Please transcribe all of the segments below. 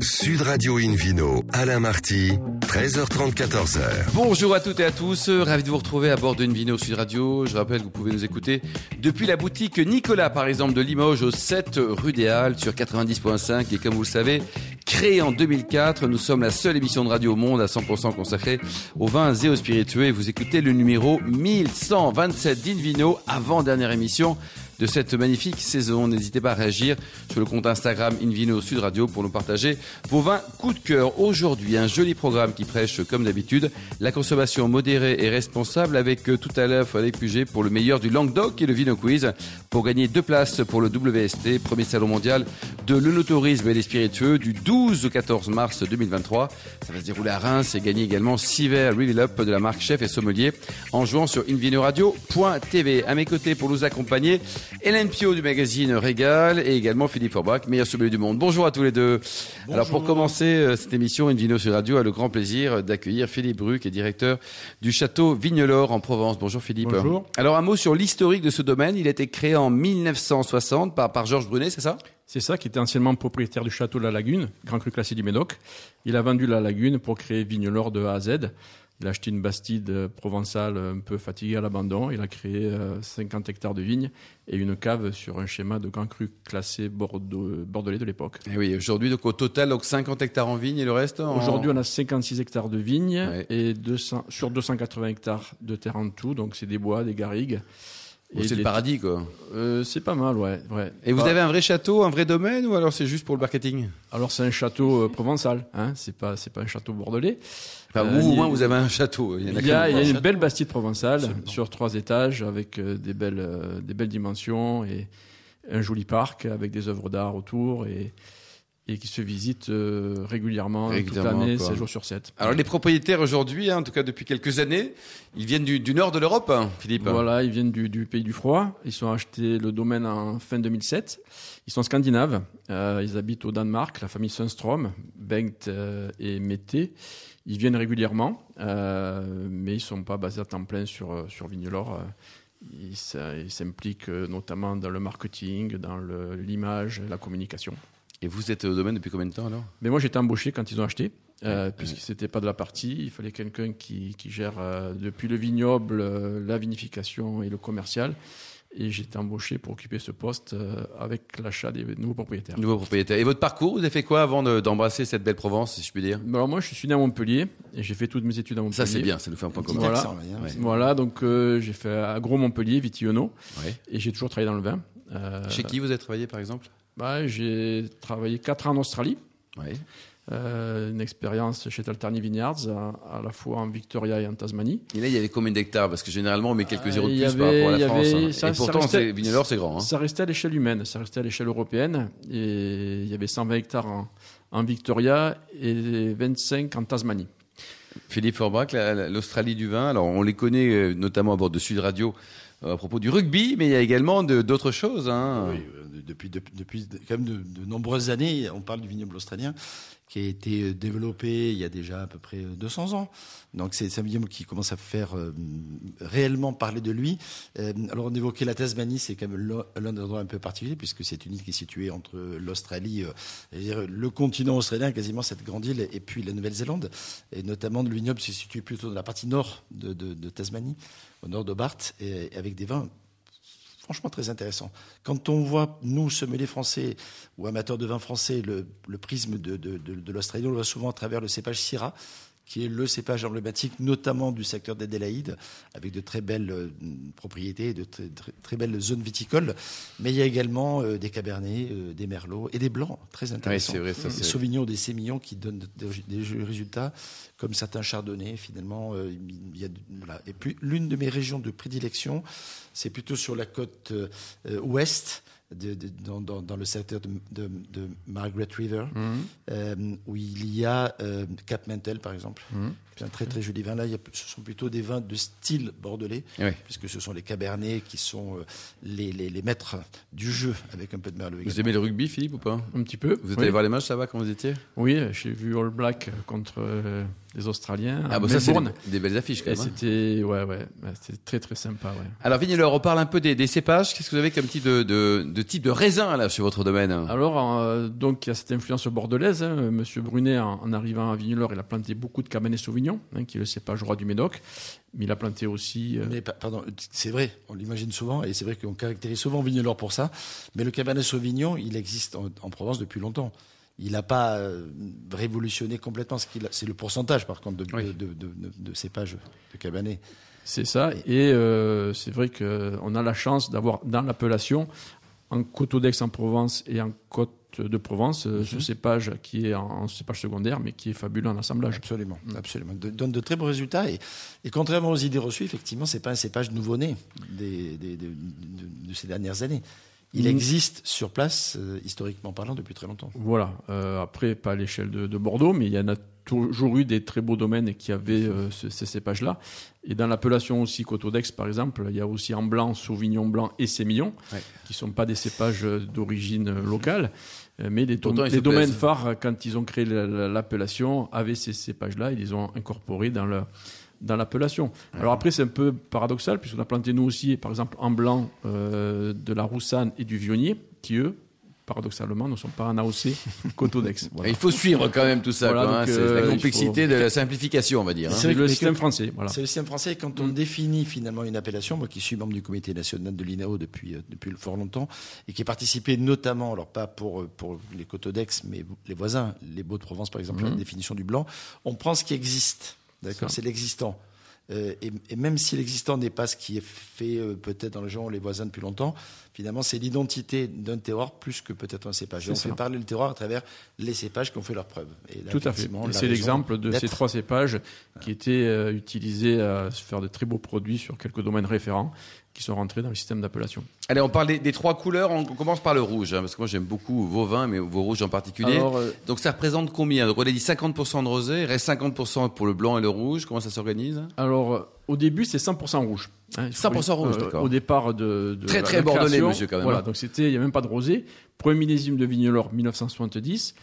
Sud Radio Invino, Alain Marty, 13h30, 14h. Bonjour à toutes et à tous, ravi de vous retrouver à bord de Invino Sud Radio. Je rappelle que vous pouvez nous écouter depuis la boutique Nicolas, par exemple, de Limoges au 7 rue des Halles sur 90.5. Et comme vous le savez, créé en 2004, nous sommes la seule émission de radio au monde à 100% consacrée aux vins et aux spiritueux. Vous écoutez le numéro 1127 d'Invino, avant-dernière émission de cette magnifique saison. N'hésitez pas à réagir sur le compte Instagram Invino Sud Radio pour nous partager vos vins coup de cœur. Aujourd'hui, un joli programme qui prêche, comme d'habitude, la consommation modérée et responsable avec euh, tout à l'heure les QG pour le meilleur du Languedoc et le Vino Quiz pour gagner deux places pour le WST, premier salon mondial de l'œnotourisme et des spiritueux du 12 au 14 mars 2023. Ça va se dérouler à Reims et gagner également 6 verres Really Up de la marque Chef et Sommelier en jouant sur invinoradio.tv. À mes côtés pour nous accompagner, Hélène Pio du magazine Régal et également Philippe Forbach, meilleur sommelier du monde. Bonjour à tous les deux. Alors pour commencer euh, cette émission, Invino sur Radio a le grand plaisir d'accueillir Philippe Bru, qui est directeur du château Vignelor en Provence. Bonjour Philippe. Bonjour. Alors un mot sur l'historique de ce domaine. Il a été créé en 1960 par, par Georges Brunet, c'est ça? C'est ça, qui était anciennement propriétaire du château de la Lagune, Grand Cru classé du Médoc. Il a vendu la Lagune pour créer Vignelor de A à Z. Il a acheté une bastide euh, provençale un peu fatiguée à l'abandon. Il a créé euh, 50 hectares de vignes et une cave sur un schéma de Grand Cru classé Bordeaux, bordelais de l'époque. Et oui, aujourd'hui, donc au total, donc 50 hectares en vigne et le reste en... Aujourd'hui, on a 56 hectares de vignes Ouais. et 200, sur 280 hectares de terre en tout. Donc, c'est des bois, des garrigues. C'est le paradis, quoi. Euh, c'est pas mal, ouais. ouais. Et vous Bah, avez un vrai château, un vrai domaine, ou alors c'est juste pour le marketing? Alors, c'est un château euh, provençal. Hein. C'est pas, c'est pas un château bordelais. Enfin, Euh, vous, au moins, vous avez un château. Il y en a Il y a, que- il y a une château. belle bastide provençale Absolument. sur trois étages avec euh, des belles, des belles dimensions et un joli parc avec des œuvres d'art autour et, et qui se visite euh, régulièrement, Régulièrement, toute l'année, quoi. 7 jours sur 7. Alors les propriétaires aujourd'hui, hein, en tout cas depuis quelques années, ils viennent du, du nord de l'Europe, hein, Philippe. Voilà, ils viennent du, du pays du froid. Ils ont acheté le domaine en fin 2007. Ils sont scandinaves. Euh, ils habitent au Danemark, la famille Sundstrom, Bengt euh, et Mette. Ils viennent régulièrement, euh, mais ils sont pas basés à temps plein sur, euh, sur Vignelor. Ils s'impliquent notamment dans le marketing, dans l'image, la communication. Et vous êtes au domaine depuis combien de temps alors? Mais moi, j'étais embauché quand ils ont acheté, euh, Ouais, puisque c'était pas de la partie. Il fallait quelqu'un qui, qui gère euh, depuis le vignoble, euh, la vinification et le commercial. Et j'étais embauché pour occuper ce poste euh, avec l'achat des nouveaux propriétaires. Nouveau propriétaire. Et votre parcours, vous avez fait quoi avant de- d'embrasser cette belle Provence, si je puis dire? Alors moi, je suis né à Montpellier et j'ai fait toutes mes études à Montpellier. Ça c'est bien, ça nous fait un point commun. Voilà. accent, là. Ouais. Voilà, donc euh, j'ai fait agro Montpellier, Vitiono, Ouais. et j'ai toujours travaillé dans le vin. Euh, Chez qui vous avez travaillé par exemple? Bah, J'ai travaillé 4 ans en Australie. Ouais. Euh, une expérience chez Taltarni Vineyards, à, à la fois en Victoria et en Tasmanie. Et là, il y avait combien d'hectares? Parce que généralement, on met quelques Ah, zéros de il plus y par rapport à avait- la France. avait- hein. ça- Et pourtant, restait- c'est grand. Hein. Ça restait à l'échelle humaine, ça restait à l'échelle européenne. Et il y avait 120 hectares en, en Victoria et 25 en Tasmanie. Philippe la- l'Australie du vin. Alors, on les connaît euh, notamment à bord de Sud Radio euh, à propos du rugby, mais il y a également de- d'autres choses. Hein. Oui, depuis, de- quand même de, nombreuses années, on parle du vignoble australien qui a été euh, développé il y a déjà à peu près euh, 200 ans. Donc c'est un vignoble qui commence à faire euh, réellement parler de lui. Euh, alors on évoquait la Tasmanie, c'est quand même l'un des endroits un peu particuliers puisque c'est une île qui est située entre l'Australie, euh, le continent australien, quasiment cette grande île, et puis la Nouvelle-Zélande. Et notamment le vignoble se situe plutôt dans la partie nord de, de- Tasmanie, au nord de Barth, et avec des vins franchement très intéressant. Quand on voit, nous, sommeliers français ou amateurs de vin français, le, prisme de, de, on le voit souvent à travers le cépage Syrah, qui est le cépage emblématique, notamment du secteur d'Adélaïde, avec de très belles euh, propriétés, de très, très, très belles zones viticoles. Mais il y a également euh, des cabernets, euh, des merlots et des blancs, très intéressants. c'est vrai. Ça, des c'est- sauvignons, des sémillons qui donnent des, des résultats, comme certains chardonnays, finalement. euh, il y a, voilà. Et puis, l'une de mes régions de prédilection, c'est plutôt sur la côte ouest, de, de- dans, dans- dans le secteur de, de- de Margaret River, Mhm. euh, où il y a euh, Cap Mentel, par exemple. Mhm. C'est un très très joli vin. Là, il y a- ce sont plutôt des vins de style bordelais, Oui. puisque ce sont les cabernets qui sont euh, les, les- les maîtres du jeu, avec un peu de merlot. Vous aimez le rugby, Philippe, ou pas? Un petit peu. Vous êtes oui. allé voir les matchs, ça va, quand vous étiez? Oui, j'ai vu All Black contre euh, les Australiens. Ah bon, ça c'est des, des belles affiches quand Et même. hein. c'était ouais ouais, ouais, c'était très très sympa ouais. Alors Vigneleur, on parle un peu des, des cépages. Qu'est-ce que vous avez comme type de, de, de type de raisin là sur votre domaine? Alors euh, donc il y a cette influence bordelaise. Hein. Monsieur Brunet en, en arrivant à Vigneleur, il a planté beaucoup de Cabernet Sauvignon, hein, qui est le cépage roi du Médoc. Mais il a planté aussi. euh, Mais pa- pardon, c'est vrai, on l'imagine souvent, et c'est vrai qu'on caractérise souvent Vignelor pour ça. Mais le Cabernet Sauvignon, il existe en, en Provence depuis longtemps. Il n'a pas euh, révolutionné complètement. Ce qu'il c'est le pourcentage, par contre, de, Oui. de, de, cépages de Cabernet. C'est ça. Et euh, c'est vrai qu'on a la chance d'avoir dans l'appellation, en Coteau d'Aix en Provence et en Côte de Provence, euh, ce cépage qui est en, cépage secondaire, mais qui est fabuleux en assemblage. Absolument, absolument. De- donne de très bons résultats. Et, et contrairement aux idées reçues, effectivement, c'est pas un cépage nouveau-né de ces dernières années. Il Mm. existe sur place, euh, historiquement parlant, depuis très longtemps. Voilà. Euh, après, pas à l'échelle de, de Bordeaux, mais il y en a toujours eu des très beaux domaines qui avaient euh, ce- ces cépages-là. Et dans l'appellation aussi Coteau d'Aix, par exemple, il y a aussi en blanc, Sauvignon blanc et Sémillon, Ouais. qui sont pas des cépages d'origine locale, mais Pourtant, se domaines phares, quand ils ont créé la- la- l'appellation, avaient ces cépages-là, ils les ont incorporés dans le dans l'appellation. Alors après, c'est un peu paradoxal, puisqu'on a planté nous aussi, par exemple, en blanc, euh, de la roussanne et du vionnier, qui eux, paradoxalement, ne sont pas en AOC Coteau d'Aix. Voilà. Il faut suivre quand même tout ça. Voilà, quoi, hein. C'est euh, la il complexité de la simplification, on va dire. hein. C'est le que- système français. Voilà. C'est le système français. Et quand on définit finalement une appellation, moi qui suis membre du comité national de l'INAO depuis, euh, depuis fort longtemps, et qui ai participé notamment, alors pas pour, euh, pour les Coteaux d'Aix, mais les voisins, les Beaux-de-Provence par exemple, la définition du blanc, on prend ce qui existe. D'accord. C'est l'existant. Euh, et, et même si l'existant n'est pas ce qui est fait euh, peut-être dans les gens, les voisins depuis longtemps, finalement c'est l'identité d'un terroir plus que peut-être un cépage. Et on ça. fait parler le terroir à travers les cépages qui ont fait. Et là, Tout à fait. C'est l'exemple de ces trois cépages qui étaient euh, utilisés à faire de très beaux produits sur quelques domaines référents qui sont rentrés dans le système d'appellation. Allez, on parle des, des trois couleurs. On commence par le rouge, hein, parce que moi j'aime beaucoup vos vins, mais vos rouges en particulier. Alors, euh, Donc ça représente combien? Donc on a dit 50% de rosé, il reste 50% pour le blanc et le rouge. Comment ça s'organise? Alors euh, au début, c'est 100% rouge. hein. Il faut- 100% rouge, d'accord. Au départ de, de Très, très la bordelais, monsieur, quand même, Voilà, hein. donc c'était, il n'y a même pas de rosé. Premier millésime de Vignelor 1970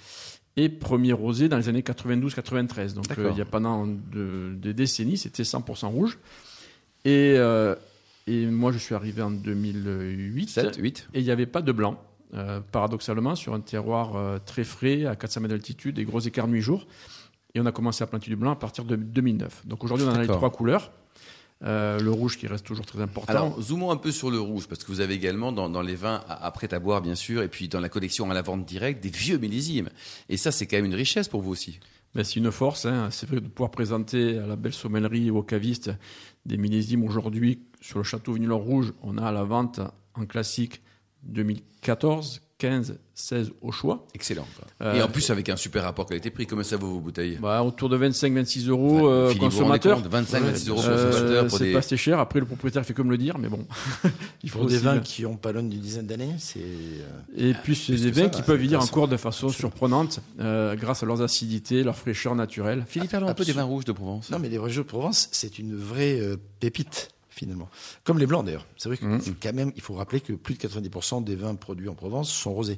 et premier rosé dans les années 92-93. Donc euh, il y a pendant de- des décennies, c'était 100% rouge. Et, euh, et moi, je suis arrivé en 2008. 7, 8 Et il n'y avait pas de blanc, euh, paradoxalement, sur un terroir euh, très frais, à 400 mètres d'altitude, des gros écarts nuit-jour. Et on a commencé à planter du blanc à partir de 2009. Donc aujourd'hui, on a les trois couleurs. Euh, le rouge qui reste toujours très important. Alors, zoomons un peu sur le rouge, parce que vous avez également dans, dans les vins à, à à boire, bien sûr, et puis dans la collection à la vente directe, des vieux millésimes. Et ça, c'est quand même une richesse pour vous aussi. Ben, c'est une force. hein. C'est vrai de pouvoir présenter à la belle sommellerie et aux cavistes des millésimes. Aujourd'hui, sur le château Vignelor Rouge, on a à la vente en classique 2014, 15, 16 au choix. Excellent. quoi. Euh, et en plus, avec un super rapport qualité-prix, comment ça vaut vos bouteilles? Bah, autour de 25-26 euros euh, Philippe, vous vous rendez consommateur. compte? 25, 26 euros Euh, consommateur c'est des. pas assez cher. Après, le propriétaire fait comme le dire, mais bon. Il Pour des vins bien. qui ont pas loin d'une dizaine d'années, c'est. euh, Et puis, c'est des vins qui peuvent vieillir encore de façon surprenante euh, grâce à leurs acidités, leur fraîcheur naturelle. Philippe, parlons un peu des vins rouges de Provence. Non, mais les vrais jeux de Provence, c'est une vraie euh, pépite, finalement. Comme les blancs, d'ailleurs. C'est vrai que Mhm. quand même, il faut rappeler que plus de 90% des vins produits en Provence sont rosés.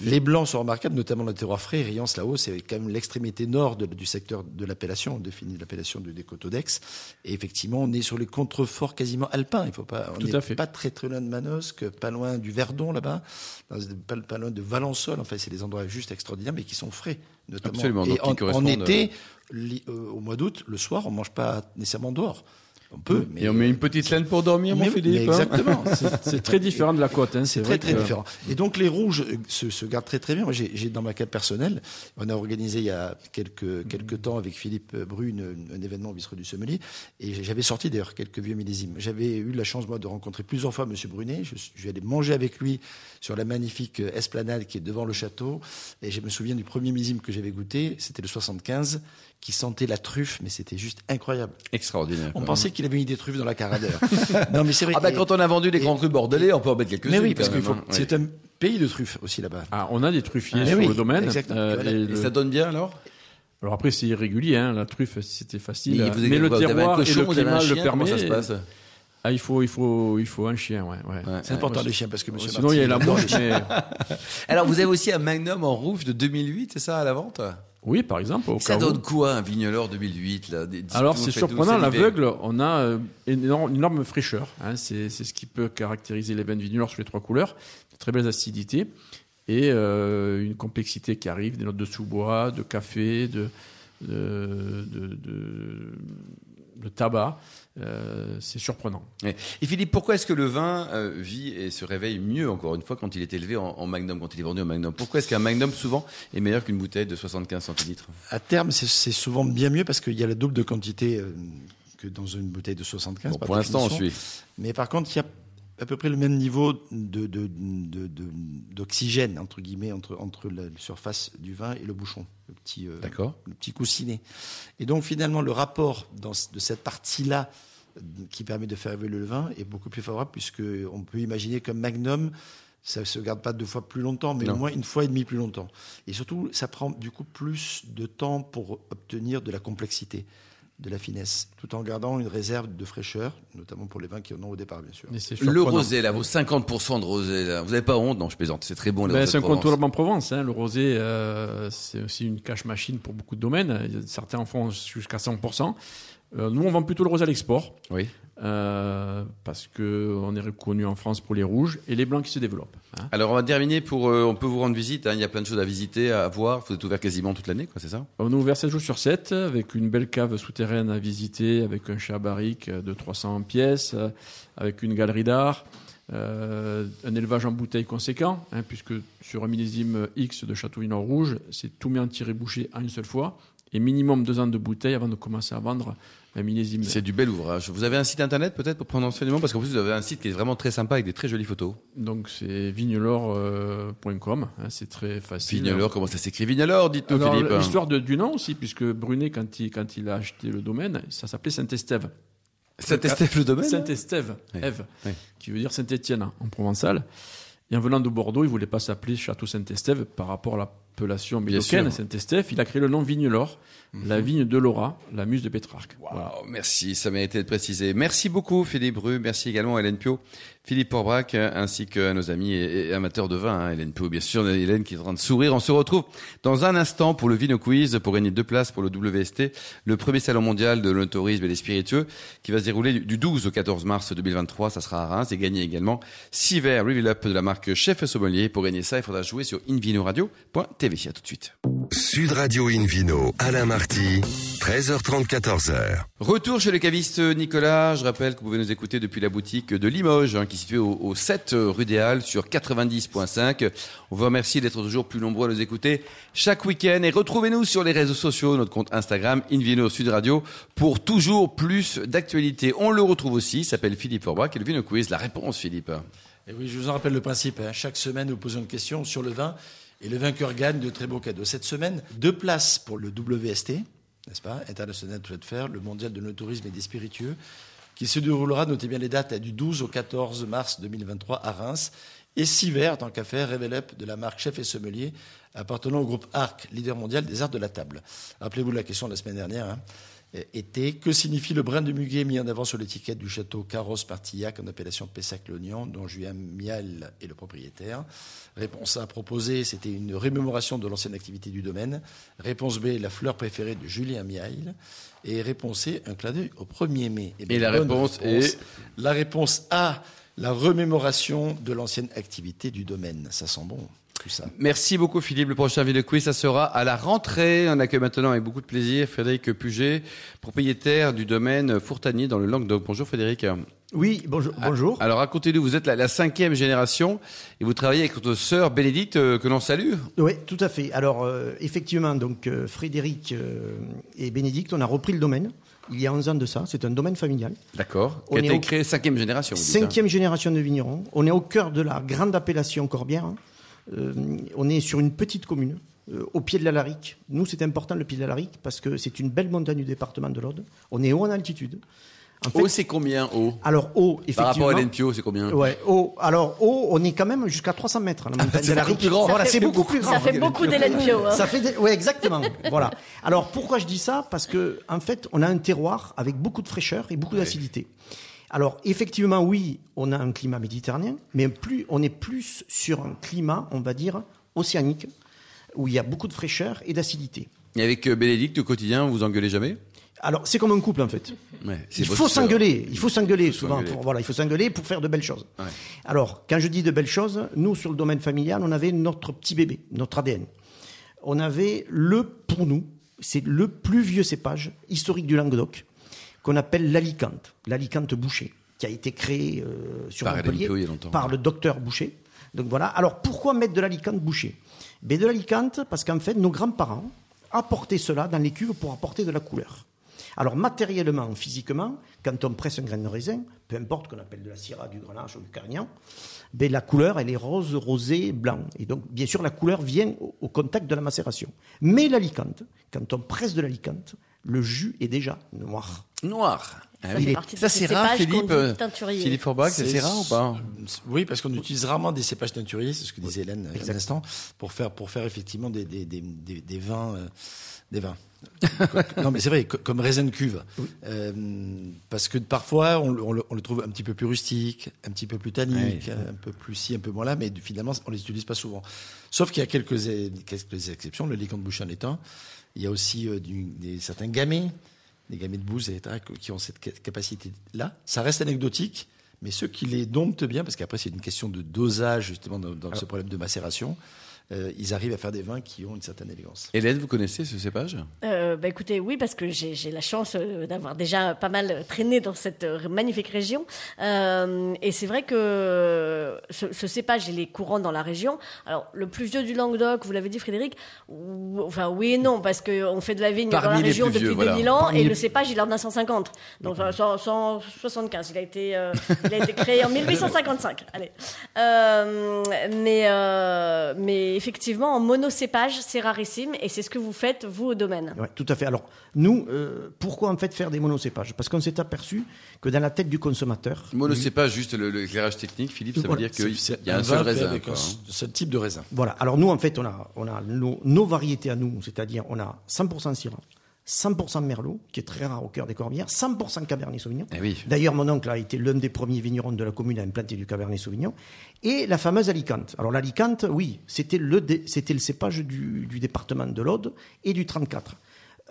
Les blancs sont remarquables, notamment dans le terroir frais. Riance, là-haut, c'est quand même l'extrémité nord de- du secteur de l'appellation, on définit l'appellation de, des Coteaux d'Aix. Et effectivement, on est sur les contreforts quasiment alpins. Il faut pas, on n'est pas très très loin de Manosque, pas loin du Verdon là-bas, pas, pas loin de Valençol. Enfin, c'est des endroits juste extraordinaires, mais qui sont frais, notamment. Absolument, Et en, été, li- euh, au mois d'août, le soir, on mange pas nécessairement dehors. On peut, mais Et on met une petite laine pour dormir, mon Philippe. mais hein exactement. C'est- très différent de la côte. Hein. C'est très très que- différent. Et donc les rouges euh, se, se gardent très très bien. Moi, j'ai dans ma cave personnelle, on a organisé il y a quelques quelques temps avec Philippe Bru une- un événement au bistrot du Sommelier, et j'avais sorti d'ailleurs quelques vieux millésimes. J'avais eu la chance moi de rencontrer plusieurs fois Monsieur Brunet. Je, suis- je suis allé manger avec lui sur la magnifique euh, esplanade qui est devant le château, et je me souviens du premier millésime que j'avais goûté, c'était le 75, qui sentait la truffe, mais c'était juste incroyable. Extraordinaire. On pensait qu'il avait mis des truffes dans la caradeur. non mais c'est vrai. Ah bah Et- quand on a vendu les grands crus bordelais, on peut en mettre quelques-uns. mais oui, parce qu'il faut. hein. C'est un pays de truffes aussi là-bas. Ah, on a des truffiers Ah, sur oui, le domaine. exactement. euh, Voilà. et Et le- ça donne bien alors? Alors après, c'est irrégulier. Hein. La truffe, c'était facile. Mais vous avez mais le terroir et le climat le chien, permet. ça se passe? Ah, il faut, il faut, il faut un chien, ouais. ouais. Ouais. C'est important les chiens parce que monsieur Sinon, il y a la mouche, mais... Alors, vous avez aussi un Magnum en rouge de 2008, c'est ça, à la vente? Oui, par exemple, au Ça où. donne quoi, un Vignoleur 2008 là Alors c'est surprenant, l'aveugle, on a euh, une énorme, une énorme fraîcheur. hein. c'est ce qui peut caractériser les vins de Vignoleur sur les trois couleurs. De très belles acidités et euh, une complexité qui arrive, des notes de sous-bois, de café, de, de, de, de- de tabac. Euh, c'est surprenant. Et Philippe, pourquoi est-ce que le vin euh, vit et se réveille mieux, encore une fois, quand il est élevé en, en Magnum, quand il est vendu en Magnum? Pourquoi est-ce qu'un Magnum, souvent, est meilleur qu'une bouteille de 75 centilitres? À terme, c'est- souvent bien mieux parce qu'il y a la double de quantité euh, que dans une bouteille de 75. Bon, Pour l'instant, on suit. Mais par contre, il y a à peu près le même niveau de- de- de- de- d'oxygène, entre guillemets, entre, entre la surface du vin et le bouchon, le petit, euh, le petit coussinet. Et donc, finalement, le rapport dans, de cette partie-là qui permet de faire évoluer le vin est beaucoup plus favorable, puisqu'on peut imaginer qu'un magnum, ça ne se garde pas deux fois plus longtemps, mais Non. au moins une fois et demie plus longtemps. Et surtout, ça prend du coup plus de temps pour obtenir de la complexité, de la finesse, tout en gardant une réserve de fraîcheur, notamment pour les vins qui en ont au départ, bien sûr. Le rosé, là, vos 50% de rosé, là. Vous n'avez pas honte? Non, je plaisante. C'est très bon, Ben, c'est de un contournement en Provence. Hein. Le rosé, euh, c'est aussi une cache machine pour beaucoup de domaines. Certains en font jusqu'à 100%. Euh, nous, on vend plutôt le rosé à l'export. Oui. euh, parce qu'on est reconnu en France pour les rouges et les blancs qui se développent. hein. Alors, on va terminer pour. euh, on peut vous rendre visite. hein. Il y a plein de choses à visiter, à voir. Vous êtes ouvert quasiment toute l'année, quoi, c'est ça? On est ouvert 7 jours sur 7 avec une belle cave souterraine à visiter, avec un chat barrique de 300 pièces, avec une galerie d'art, euh, un élevage en bouteille conséquent, hein, puisque sur un millésime X de Château-Villon Rouge, c'est tout mis en tiré bouché en une seule fois, et minimum deux ans de bouteille avant de commencer à vendre millésime. C'est du bel ouvrage. Vous avez un site internet peut-être pour prendre enseignement? Parce qu'en plus, vous avez un site qui est vraiment très sympa avec des très jolies photos. Donc c'est vignelor.com, hein, c'est très facile. Vignelor, comment ça s'écrit? Vignelor Dites-nous, Philippe. l'histoire de- du nom aussi, puisque Brunet, quand il, quand il a acheté le domaine, ça s'appelait Saint-Estève. Saint-Estèphe le domaine? Saint-Estève, Oui. Ève, Oui. qui veut dire Saint-Étienne en provençal. Et en venant de Bordeaux, il voulait pas s'appeler Château Saint-Estève par rapport à l'appellation médocaine. Saint-Estève. Il a créé le nom Vignelor, la vigne de Laura, la muse de Pétrarque. Voilà. Wow, merci, ça mérite d'être précisé. Merci beaucoup Philippe Bru, merci également à Hélène Pio, Philippe Porbrac, ainsi que nos amis et, et amateurs de vin. hein. Hélène Pio, bien sûr, Hélène qui est en train de sourire. On se retrouve dans un instant pour le Vino Quiz, pour gagner deux places pour le WST, le premier salon mondial de l'autorisme et des spiritueux, qui va se dérouler du- du 12 au 14 mars 2023. Ça sera à Reims et gagner également six verres Reveal Up de la marque Chef et Sommelier. Pour gagner ça, il faudra jouer sur invinoradio.tv. À tout de suite. Sud Radio Invino, Alain Marty, 13h30, 14h. Retour chez le caviste Nicolas. Je rappelle que vous pouvez nous écouter depuis la boutique de Limoges, hein, qui est située au, au 7 rue des Halles sur 90.5. On vous remercie d'être toujours plus nombreux à nous écouter chaque week-end et retrouvez-nous sur les réseaux sociaux, notre compte Instagram Invino Sud Radio pour toujours plus d'actualités. On le retrouve aussi, il s'appelle Philippe Forbach et le Vino Quiz. La réponse, Philippe. Oui, je vous en rappelle le principe. hein. Chaque semaine, nous posons une question sur le vin et le vainqueur gagne de très beaux cadeaux. Cette semaine, deux places pour le WST, n'est-ce pas? International Trade Fair, le mondial de nos tourisme et des spiritueux, qui se déroulera, notez bien les dates, du 12 au 14 mars 2023 à Reims. Et six verres, tant qu'à faire, de la marque Chef et Sommelier, appartenant au groupe ARC, leader mondial des arts de la table. Rappelez-vous la question de la semaine dernière. hein était que signifie le brin de muguet mis en avant sur l'étiquette du château Carros Martillac en appellation Pessac-Lognan, dont Julien Mial est le propriétaire? Réponse A proposée, c'était une rémémoration de l'ancienne activité du domaine. Réponse B, la fleur préférée de Julien Mial. Et réponse C, un clin d'œil au 1er mai. Eh bien, Et la bonne réponse est La réponse A, la remémoration de l'ancienne activité du domaine. Ça sent bon, tout ça. Merci beaucoup Philippe. Le prochain Vino Quiz, ça sera à la rentrée. On accueille maintenant avec beaucoup de plaisir Frédéric Puget, propriétaire du domaine Fourtanier dans le Languedoc. Bonjour Frédéric. Oui, bonjour. bonjour. Alors racontez-nous, vous êtes la, la cinquième génération et vous travaillez avec votre sœur Bénédicte euh, que l'on salue. Oui, tout à fait. Alors, euh, effectivement, donc euh, Frédéric euh, et Bénédicte, on a repris le domaine. Il y a 11 ans de ça. C'est un domaine familial. D'accord. Qui On a est été au- créé cinquième génération. vous dites, hein. Cinquième génération de vignerons. On est au cœur de la grande appellation Corbière. hein. Euh, on est sur une petite commune, euh, au pied de la Larique. Nous, c'est important le pied de la Larique parce que c'est une belle montagne du département de l'Aude. On est haut en altitude. En fait, Haut, c'est combien haut? Alors haut, Par effectivement. rapport à Hélène Pio, c'est combien? Ouais, haut. Alors haut, on est quand même jusqu'à 300 mètres. La montagne c'est de la beaucoup Larique. plus grand. Voilà, Ça c'est fait beaucoup plus grand. Ça fait beaucoup. Hein. Ça fait des... Oui, exactement. voilà. Alors, pourquoi je dis ça? Parce que, en fait, on a un terroir avec beaucoup de fraîcheur et beaucoup d'acidité. Alors, effectivement, oui, on a un climat méditerranéen, mais plus, on est plus sur un climat, on va dire, océanique, où il y a beaucoup de fraîcheur et d'acidité. Et avec euh, Bénédicte, au quotidien, vous engueulez jamais? Alors, c'est comme un couple, en fait. Ouais, Il faut s'engueuler, il faut s'engueuler souvent. Pour, voilà, il faut s'engueuler pour faire de belles choses. Ouais. Alors, quand je dis de belles choses, nous, sur le domaine familial, on avait notre petit bébé, notre ADN. On avait le, pour nous, c'est le plus vieux cépage historique du Languedoc, qu'on appelle l'alicante, l'alicante boucher, qui a été créé euh, sur Par Montpellier par le docteur Boucher. Donc voilà. Alors, pourquoi mettre de l'alicante boucher? Ben, De l'alicante, parce qu'en fait, nos grands-parents apportaient cela dans les cuves pour apporter de la couleur. Alors matériellement, physiquement, quand on presse un grain de raisin, peu importe qu'on appelle de la syrah, du grenache ou du carignan, ben la couleur, elle est rose, rosé, blanc. Et donc, bien sûr, la couleur vient au, au contact de la macération. Mais l'alicante, quand on presse de l'alicante, le jus est déjà noir. Noir. Ah Ça oui. fait partie de Ça, ces c'est rare, Philippe. euh. Philippe Forbach, c'est rare ou pas Oui, parce qu'on utilise rarement des cépages teinturiers, c'est ce que disait Hélène euh, il y a un instant, pour faire, pour faire effectivement des, des, des, des, des vins. euh, des vins. non, mais c'est vrai, co- comme raisin de cuve. Euh, parce que parfois, on, le- on le, on le trouve un petit peu plus rustique, un petit peu plus tannique, un peu plus ci, un peu moins là, mais finalement, on les utilise pas souvent. Sauf qu'il y a quelques, quelques exceptions, le licant de bouche en est un. Il y a aussi euh, du- des, certains gamets, des gamets de bouse, etc., qui ont cette ca- capacité-là. Ça reste anecdotique, mais ceux qui les domptent bien, parce qu'après c'est une question de dosage justement dans, dans ce problème de macération, euh, ils arrivent à faire des vins qui ont une certaine élégance. Hélène, vous connaissez ce cépage? Euh, bah écoutez, oui, parce que j'ai la chance euh, d'avoir déjà pas mal traîné dans cette magnifique région. Euh, et c'est vrai que ce, ce cépage, il est courant dans la région. Alors, le plus vieux du Languedoc, vous l'avez dit, Frédéric, ou- enfin oui et non, parce qu'on fait de la vigne Parmi dans la région depuis vieux, voilà. 2000 ans, Parmi et les- le cépage, il en a 150. Donc, 100 175. Il a été, euh, il a été créé en 1855. Allez. Euh, mais, effectivement, en monocépage, c'est rarissime, et c'est ce que vous faites, vous, au domaine. Ouais, tout à fait. Alors, nous, euh, pourquoi en fait faire des monocépages? Parce qu'on s'est aperçu que dans la tête du consommateur, Monocépage, juste le- l'éclairage technique, Philippe, ça veut dire qu'il C'est y a un vin seul raisin. avec quoi, un hein. seul type de raisin. Voilà. Alors nous, en fait, on a, on a nos, nos variétés à nous, c'est-à-dire on a 100% Syrah, 100% Merlot, qui est très rare au cœur des Corbières, 100% Cabernet Sauvignon. Eh oui. D'ailleurs, mon oncle a été l'un des premiers vignerons de la commune à implanter du Cabernet Sauvignon. Et la fameuse Alicante. Alors l'Alicante, oui, c'était le, dé- c'était le cépage du, du département de l'Aude et du 34.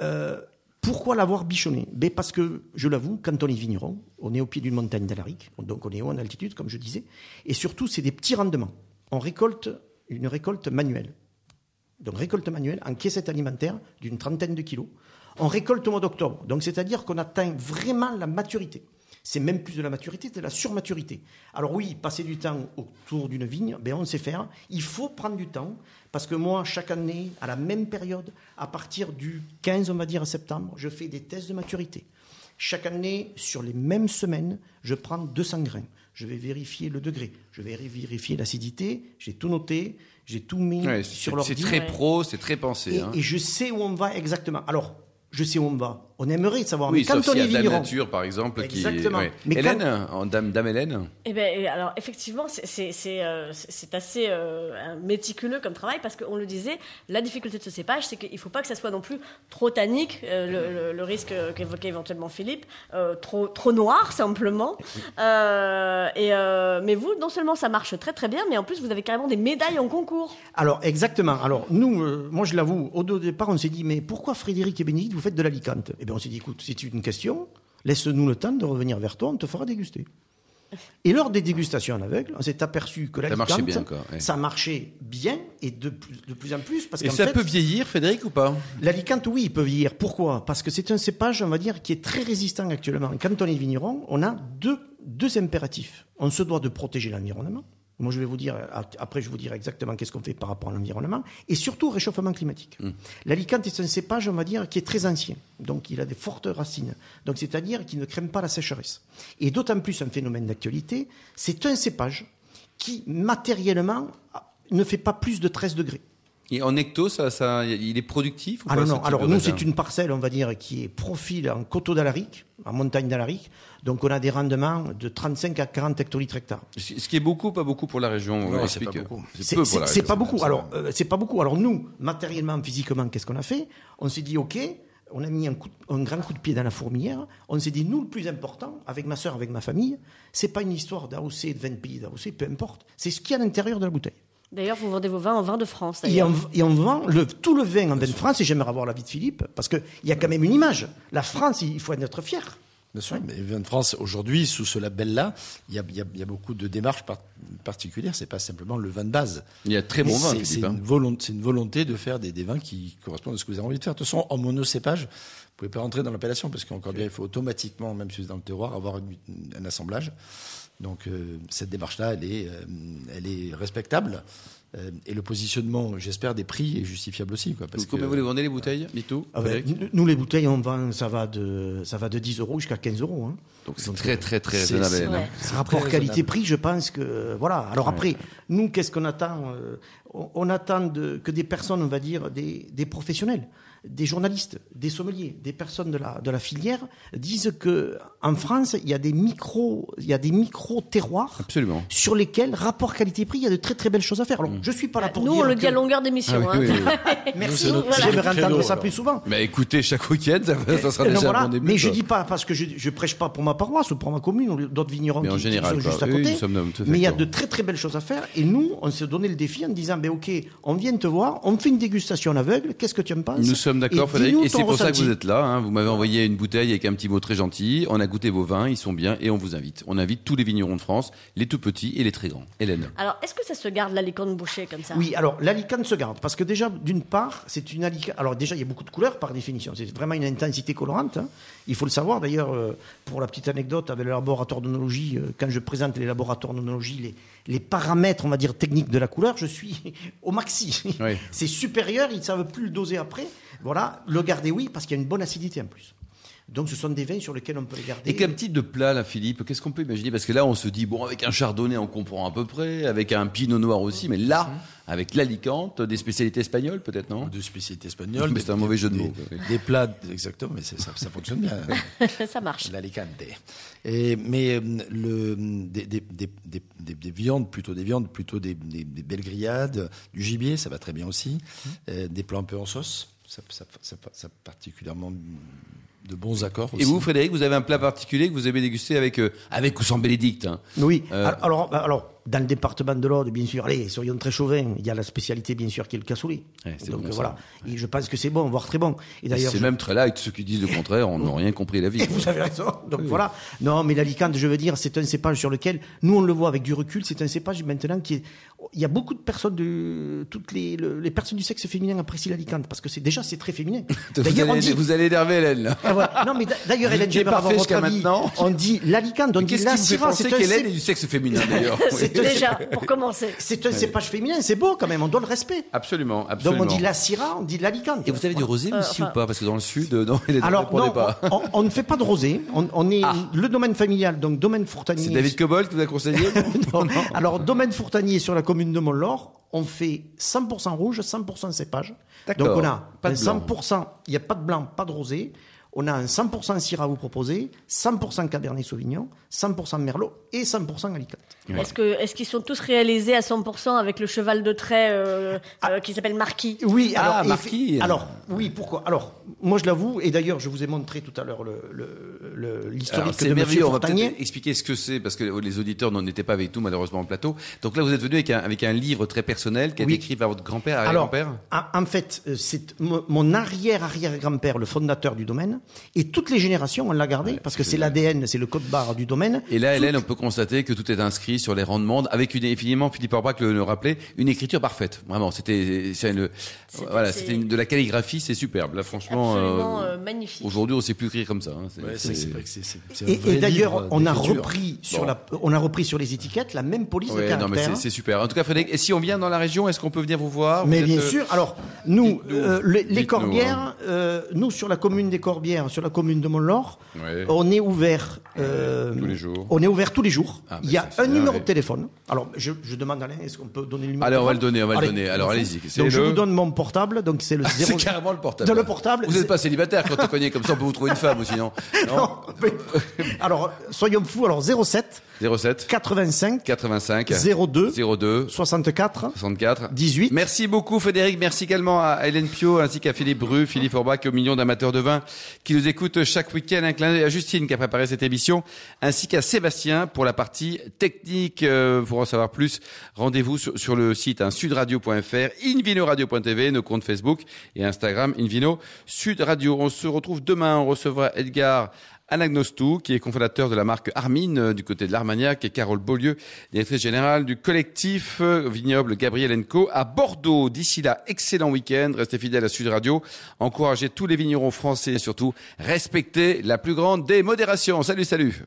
Euh, pourquoi l'avoir bichonné? Ben Parce que, je l'avoue, quand on est vigneron, on est au pied d'une montagne d'Alaric, donc on est haut en altitude, comme je disais, et surtout, c'est des petits rendements. On récolte une récolte manuelle. Donc récolte manuelle en caissette alimentaire d'une trentaine de kilos. On récolte au mois d'octobre. Donc c'est-à-dire qu'on atteint vraiment la maturité. C'est même plus de la maturité, c'est de la surmaturité. Alors oui, passer du temps autour d'une vigne, ben on sait faire. Il faut prendre du temps parce que moi, chaque année, à la même période, à partir du 15, on va dire, septembre, je fais des tests de maturité. Chaque année, sur les mêmes semaines, je prends 200 grains. Je vais vérifier le degré, je vais vérifier l'acidité, j'ai tout noté, j'ai tout mis Ouais, sur c'est l'ordi. c'est très pro, c'est très pensé. Et, hein. et je sais où on va exactement. Alors, je sais où on va. On aimerait savoir. Oui, mais quand sauf on s'il y a vigneron, nature, par exemple. Qui... Exactement. ouais. Mais Hélène, en dame, dame Hélène Eh ben, alors effectivement, c'est- c'est c'est, euh, assez euh, méticuleux comme travail parce qu'on le disait, la difficulté de ce cépage, c'est qu'il ne faut pas que ça soit non plus trop tannique, euh, le, le- le risque qu'évoquait éventuellement Philippe, euh, trop, trop noir simplement. Euh, et, euh, mais vous, non seulement ça marche très très bien, mais en plus vous avez carrément des médailles en concours. Alors, exactement. Alors, nous, euh, moi, je l'avoue, au au départ, on s'est dit, mais pourquoi Frédéric et Bénédicte, vous faites de l'alicante Eh bien, on s'est dit, écoute, c'est une question, laisse-nous le temps de revenir vers toi, on te fera déguster. Et lors des dégustations en aveugle, on s'est aperçu que l'alicante, marchait bien, quoi, ouais. ça marchait bien et de plus, de plus en plus. Parce Et ça fait, peut vieillir, Frédéric, ou pas? L'alicante, oui, il peut vieillir. Pourquoi? Parce que c'est un cépage, on va dire, qui est très résistant actuellement. Quand on est vigneron, on a deux, deux impératifs. On se doit de protéger l'environnement. Moi, je vais vous dire, après, je vous dirai exactement qu'est-ce qu'on fait par rapport à l'environnement. Et surtout, au réchauffement climatique. L'alicante est un cépage, on va dire, qui est très ancien. Donc, il a des fortes racines. Donc, c'est-à-dire qu'il ne crème pas la sécheresse. Et d'autant plus un phénomène d'actualité, c'est un cépage qui, matériellement, ne fait pas plus de 13 degrés. Et en hecto, ça, ça, il est productif ou Ah pas, non, Alors nous, c'est une parcelle, on va dire, qui est profil en coteau d'Alaric, en montagne d'Alaric. Donc on a des rendements de 35 à 40 hectolitres hectares. Ce qui est beaucoup, pas beaucoup pour la région. Non, c'est pas beaucoup. C'est peu pour la région. pas beaucoup. ça Alors, euh, c'est pas beaucoup. Alors nous, matériellement, physiquement, qu'est-ce qu'on a fait? On s'est dit, ok, on a mis un, coup un grand coup de pied dans la fourmilière. On s'est dit, nous, le plus important, avec ma sœur, avec ma famille, c'est pas une histoire d'AOC, de 20 pays d'AOC, peu importe. C'est ce qu'il y a à l'intérieur de la bouteille. D'ailleurs, vous vendez vos vins en vin de France. Et d'ailleurs. on, et on vend le, tout le vin en vin de France, et j'aimerais avoir l'avis de Philippe, parce qu'il y a quand même une image. La France, il faut en être fier. Bien sûr, mais Vin de France, aujourd'hui, sous ce label-là, il y a, il y a- il y a beaucoup de démarches par- particulières. C'est pas simplement le vin de base. Il y a très bon vin, c'est- Philippe, C'est hein. une, volonté, c'est une volonté de faire des, des vins qui correspondent à ce que vous avez envie de faire. De toute façon, en monocépage, vous pouvez pas rentrer dans l'appellation parce qu'encore bien, il faut automatiquement, même si vous êtes dans le terroir, avoir une- un assemblage. Donc euh, cette démarche-là, elle est, euh, elle est respectable. Euh, et le positionnement, j'espère, des prix est justifiable aussi. Quoi, parce Combien que- vous les vendez les bouteilles tout. Ah ben, nous- les bouteilles, on vend, ça va de, ça va de 10 euros jusqu'à 15 euros. hein. Donc c'est très très très c'est- raisonnable. hein. Ouais. Ce rapport qualité-prix, je pense que voilà. Alors après, nous, qu'est-ce qu'on attend euh, on, on attend de- que des personnes, on va dire, des, des professionnels, des journalistes, des sommeliers, des personnes de la, de la filière disent que en France, il y a des micro, il y a des micro terroirs Absolument. sur lesquels rapport qualité-prix, il y a de très très belles choses à faire. Alors, je suis pas là pour Nous, dire on le que- dit à longueur d'émission. Ah oui, hein. oui, oui. Merci. J'aimerais entendre ça plus souvent. Mais écoutez, chaque week-end, ça, ça sera Non, déjà voilà. un bon début. mais je dis pas parce que je, je prêche pas pour ma paroisse ou pour ma commune ou d'autres vignerons Mais en qui, qui général, sont quoi. juste à côté. mais il y a de très très belles choses à faire et nous, on s'est donné le défi en disant ben ok, on vient te voir, on fait une dégustation aveugle. Qu'est-ce que tu en penses Nous sommes d'accord, Et Frédéric, et c'est pour ça que vous êtes là. hein. Vous m'avez envoyé une bouteille avec un petit mot très gentil. On a goûté vos vins, ils sont bien, et on vous invite. On invite tous les vignerons de France, les tout petits et les très grands. Hélène. Alors, est-ce que ça se garde l'alicante bouchée comme ça Oui, alors l'alicante se garde parce que déjà, d'une part, c'est une alicante. Alors déjà, il y a beaucoup de couleurs par définition. C'est vraiment une intensité colorante. hein. Il faut le savoir. D'ailleurs, euh, pour la petite anecdote, avec le laboratoire d'onologie, euh, quand je présente les laboratoires d'onologie, les, les paramètres, on va dire techniques de la couleur, je suis au maxi. Oui. C'est supérieur. Ils ne savent plus le doser après. Voilà, le garder oui parce qu'il y a une bonne acidité en plus. Donc, ce sont des vins sur lesquels on peut les garder. Et quel type de plat, là, Philippe? Qu'est-ce qu'on peut imaginer? Parce que là, on se dit, bon, avec un chardonnay, on comprend à peu près, avec un pinot noir aussi, mais là, avec l'alicante, des spécialités espagnoles, peut-être, non? De spécialité espagnole. Mais c'est un mauvais jeu de des- mots. Des plats, exactement, mais ça, ça fonctionne bien. Ça marche. L'Alicante. Et, mais euh, le, des, des, des, des, des- des viandes, plutôt des viandes, plutôt des, des, des belles grillades, du gibier, ça va très bien aussi. Euh, des plats un peu en sauce, ça, ça, ça, ça particulièrement de bons accords aussi. Et vous, Frédéric, vous avez un plat particulier que vous aimez déguster avec, euh, avec ou sans bénédicte hein? Oui. Euh, Alors, bah, alors, dans le département de l'Aude, bien sûr, allez, soyons très chauvins, il y a la spécialité, bien sûr, qui est le cassoulet. Ouais, c'est Donc bon, voilà. Et je pense que c'est bon, voire très bon. Et d'ailleurs, C'est je- même très light. Ceux qui disent le contraire, on n'a rien compris à la vie. vous avez raison. Donc voilà. Non, mais l'alicante, je veux dire, c'est un cépage sur lequel, nous, on le voit avec du recul, c'est un cépage maintenant qui est. Il y a beaucoup de personnes, de, toutes les, le- les personnes du sexe féminin apprécient l'alicante parce que c'est déjà c'est très féminin. Vous D'ailleurs, allez, dit. vous allez énerver Hélène, là. Ah, voilà. Non, mais d'a- d'ailleurs, Hélène, j'aimerais avoir votre avis. maintenant. On dit l'alicante, on dit Qu'est-ce la syrah, penser c'est qu'Hélène est du sexe féminin, d'ailleurs Déjà, pour commencer. C'est un cépage féminin, c'est beau quand même, on doit le respect. Absolument, Donc absolument. on dit la Syrah, on dit l'alicante. Et vous avez du rosé Euh, aussi enfin- ou pas Parce que dans le sud, euh, non, Alors pas. on, on ne fait pas de rosé. On, on est Ah. le domaine familial, donc domaine Fourtanier. C'est David Cobol qui vous a conseillé Non. Alors domaine Fourtanier sur la commune de Montlore, on fait 100% rouge, 100% cépage. D'accord. Donc on a Pas de blanc. 100%, il n'y a pas de blanc, pas de rosé. On a un 100% Syrah à vous proposer, 100% Cabernet Sauvignon, 100% Merlot et 100% Alicante. Est-ce que est-ce qu'ils sont tous réalisés à 100% avec le cheval de trait euh, Ah. euh, qui s'appelle Marquis? Oui, Ah, alors, Marquis. effe- alors, oui, pourquoi? Alors, moi je l'avoue, et d'ailleurs je vous ai montré tout à l'heure le- le- le- Alors, l'historique C'est de merveilleux, on va peut-être expliquer ce que c'est, parce que les auditeurs n'en étaient pas avec nous malheureusement en plateau. Donc là, vous êtes venu avec un, avec un livre très personnel qui a Oui. été écrit par votre grand-père, Alors, arrière-grand-père? en en fait, euh, c'est mo- mon arrière-arrière-grand-père, le fondateur du domaine, et toutes les générations, on l'a gardé, parce que c'est l'ADN, c'est le code barre du domaine. Et là, Hélène, on peut constater que tout est inscrit sur les rendements, avec une, finalement, Philippe Orbach le, le rappelait, une écriture parfaite. Vraiment, c'était, c'est une- C'était- voilà, c'était de la calligraphie, c'est superbe. Là, franchement, Absolument euh, euh, magnifique. aujourd'hui, on sait plus écrire comme ça. hein. Ouais, Et, d'ailleurs, on a repris sur Bon. la, on a repris sur les étiquettes la même police de Ouais, non, mais caractère. c'est, c'est super. En tout cas, Frédéric, et si on vient dans la région, est-ce qu'on peut venir vous voir? Mais Vous bien êtes, euh, sûr. Alors, nous, euh, les, Corbières, hein. euh, nous, sur la commune des Corbières, sur la commune de Montlore, Ouais. on est ouvert. euh, Tous les jours. On est ouvert tous les jours. Ah, bah, Il y a c'est un numéro de téléphone. Alors, je, je demande à Alain, est-ce qu'on peut donner le numéro Allez, de on va le téléphone donner, on va le donner. Alors, allez-y. Donc, je vous donne mon portable. Donc, c'est le 0... C'est carrément le portable. Dans le portable, Vous n'êtes pas célibataire quand on connaît comme ça, on peut vous trouver une femme sinon. Non Non, mais- alors, soyons fous. Alors, 07 07 85 85 02 02 64 64 18. Merci beaucoup Frédéric, merci également à Hélène Pio ainsi qu'à Philippe Bru, Philippe Orbach et aux millions d'amateurs de vin qui nous écoutent chaque week-end. Un clin d'œil à Justine qui a préparé cette émission ainsi qu'à Sébastien pour la partie technique. Euh, pour en savoir plus, rendez-vous sur, sur le site hein, sudradio.fr, invinoradio.tv, nos comptes Facebook et Instagram Invino Sud Radio. On se retrouve demain, on recevra Edgar Anagnostou, qui est cofondateur de la marque Armine euh, du côté de l'Armagnac, et Carole Beaulieu, directrice générale du collectif euh, vignoble Gabriel Co à Bordeaux. D'ici là, excellent week-end. Restez fidèles à Sud Radio. Encouragez tous les vignerons français et surtout respectez la plus grande des modérations. Salut, salut.